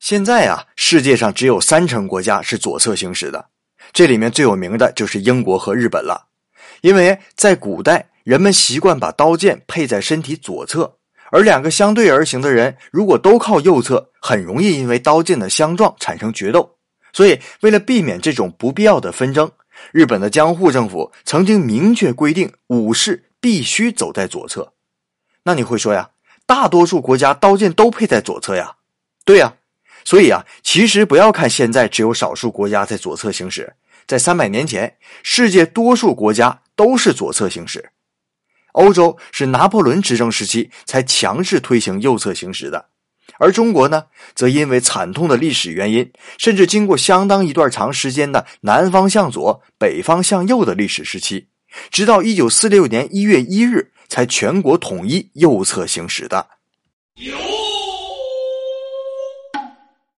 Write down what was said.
现在啊，世界上只有三成国家是左侧行驶的，这里面最有名的就是英国和日本了。因为在古代，人们习惯把刀剑配在身体左侧，而两个相对而行的人如果都靠右侧，很容易因为刀剑的相撞产生决斗。所以，为了避免这种不必要的纷争，日本的江户政府曾经明确规定，武士必须走在左侧。那你会说呀，大多数国家刀剑都配在左侧呀？对呀。所以啊，其实不要看现在只有少数国家在左侧行驶，在三百年前，世界多数国家都是左侧行驶。欧洲是拿破仑执政时期才强制推行右侧行驶的，而中国呢，则因为惨痛的历史原因，甚至经过相当一段长时间的南方向左、北方向右的历史时期，直到一九四六年一月一日才全国统一右侧行驶的。有。